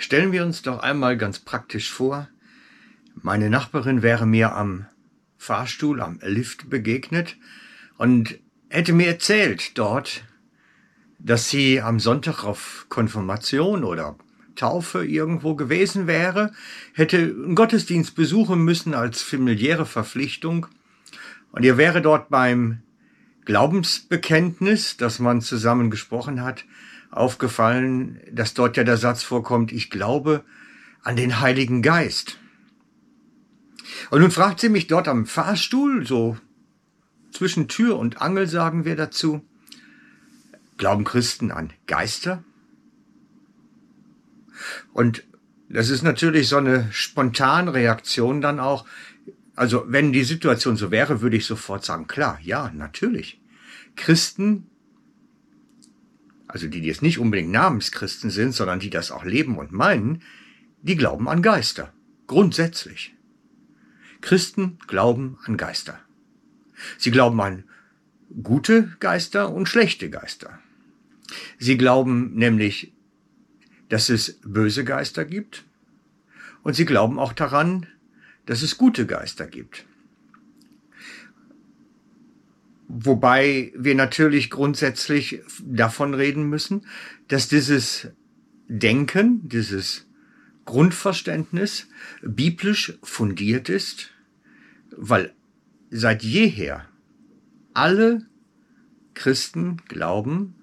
Stellen wir uns doch einmal ganz praktisch vor, meine Nachbarin wäre mir am Fahrstuhl, am Lift begegnet und hätte mir erzählt dort, dass sie am Sonntag auf Konfirmation oder Taufe irgendwo gewesen wäre, hätte einen Gottesdienst besuchen müssen als familiäre Verpflichtung. Und ihr wäre dort beim Glaubensbekenntnis, das man zusammen gesprochen hat, aufgefallen, dass dort ja der Satz vorkommt, ich glaube an den Heiligen Geist. Und nun fragt sie mich dort am Fahrstuhl, so zwischen Tür und Angel sagen wir dazu, glauben Christen an Geister? Und das ist natürlich so eine spontane Reaktion dann auch. Also wenn die Situation so wäre, würde ich sofort sagen, klar, ja, natürlich. Christen, also die, die jetzt nicht unbedingt Namenschristen sind, sondern die das auch leben und meinen, die glauben an Geister. Grundsätzlich. Christen glauben an Geister. Sie glauben an gute Geister und schlechte Geister. Sie glauben nämlich, dass es böse Geister gibt und sie glauben auch daran, dass es gute Geister gibt. Wobei wir natürlich grundsätzlich davon reden müssen, dass dieses Denken, dieses Grundverständnis biblisch fundiert ist, weil seit jeher alle Christen glauben,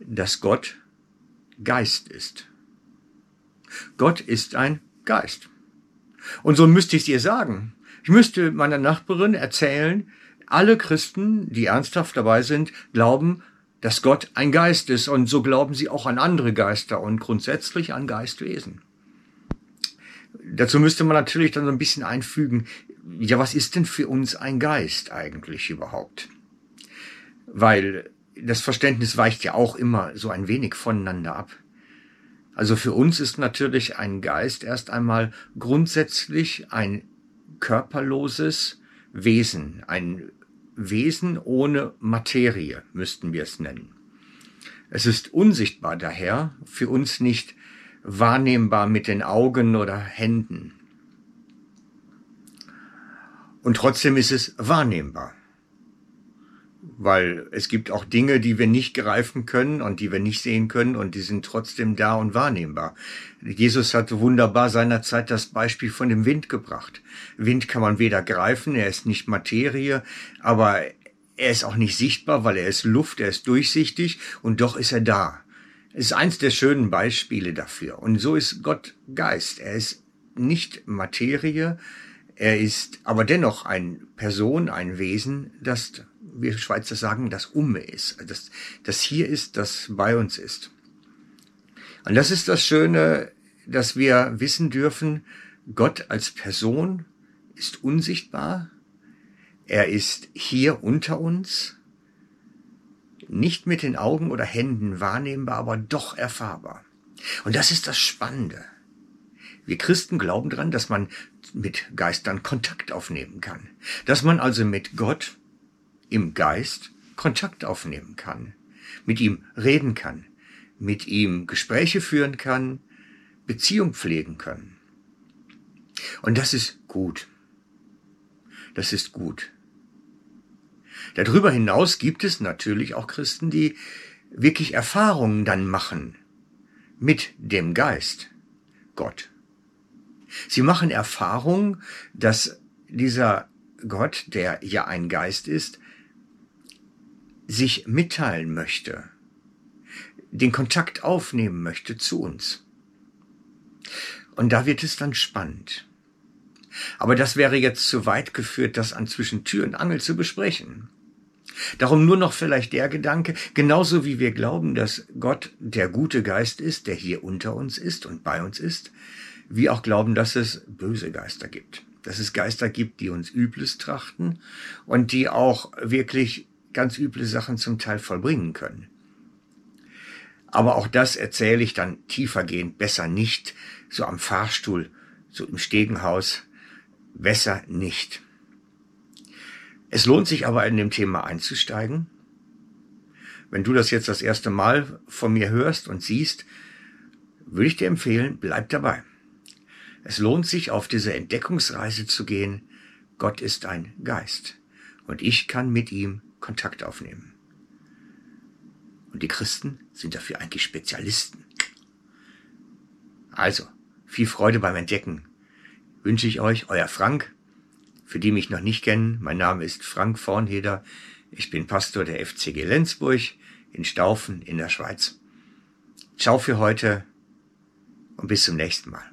dass Gott Geist ist. Gott ist ein Geist. Und so müsste ich es ihr sagen. Ich müsste meiner Nachbarin erzählen, alle Christen, die ernsthaft dabei sind, glauben, dass Gott ein Geist ist und so glauben sie auch an andere Geister und grundsätzlich an Geistwesen. Dazu müsste man natürlich dann so ein bisschen einfügen, ja, was ist denn für uns ein Geist eigentlich überhaupt? Weil das Verständnis weicht ja auch immer so ein wenig voneinander ab. Also für uns ist natürlich ein Geist erst einmal grundsätzlich ein körperloses Wesen, ein Wesen ohne Materie, müssten wir es nennen. Es ist unsichtbar daher, für uns nicht wahrnehmbar mit den Augen oder Händen. Und trotzdem ist es wahrnehmbar. Weil es gibt auch Dinge, die wir nicht greifen können und die wir nicht sehen können und die sind trotzdem da und wahrnehmbar. Jesus hatte wunderbar seinerzeit das Beispiel von dem Wind gebracht. Wind kann man weder greifen, er ist nicht Materie, aber er ist auch nicht sichtbar, weil er ist Luft, er ist durchsichtig und doch ist er da. Es ist eins der schönen Beispiele dafür. Und so ist Gott Geist. Er ist nicht Materie, er ist aber dennoch ein Person, ein Wesen, das, wir Schweizer sagen, das Umme ist, das, das hier ist, das bei uns ist. Und das ist das Schöne, dass wir wissen dürfen, Gott als Person ist unsichtbar, er ist hier unter uns, nicht mit den Augen oder Händen wahrnehmbar, aber doch erfahrbar. Und das ist das Spannende. Wir Christen glauben dran, dass man mit Geistern Kontakt aufnehmen kann. Dass man also mit Gott im Geist Kontakt aufnehmen kann. Mit ihm reden kann. Mit ihm Gespräche führen kann. Beziehung pflegen kann. Und das ist gut. Das ist gut. Darüber hinaus gibt es natürlich auch Christen, die wirklich Erfahrungen dann machen mit dem Geist, Gott. Sie machen Erfahrung, dass dieser Gott, der ja ein Geist ist, sich mitteilen möchte, den Kontakt aufnehmen möchte zu uns. Und da wird es dann spannend. Aber das wäre jetzt zu weit geführt, das an zwischen Tür und Angel zu besprechen. Darum nur noch vielleicht der Gedanke, genauso wie wir glauben, dass Gott der gute Geist ist, der hier unter uns ist und bei uns ist, wie auch glauben, dass es böse Geister gibt. Dass es Geister gibt, die uns Übles trachten und die auch wirklich ganz üble Sachen zum Teil vollbringen können. Aber auch das erzähle ich dann tiefergehend besser nicht, so am Fahrstuhl, so im Stegenhaus, besser nicht. Es lohnt sich aber in dem Thema einzusteigen. Wenn du das jetzt das erste Mal von mir hörst und siehst, würde ich dir empfehlen, bleib dabei. Es lohnt sich, auf diese Entdeckungsreise zu gehen. Gott ist ein Geist und ich kann mit ihm Kontakt aufnehmen. Und die Christen sind dafür eigentlich Spezialisten. Also, viel Freude beim Entdecken. Wünsche ich euch, euer Frank. Für die mich noch nicht kennen, mein Name ist Frank Vornheder. Ich bin Pastor der FCG Lenzburg in Staufen in der Schweiz. Ciao für heute und bis zum nächsten Mal.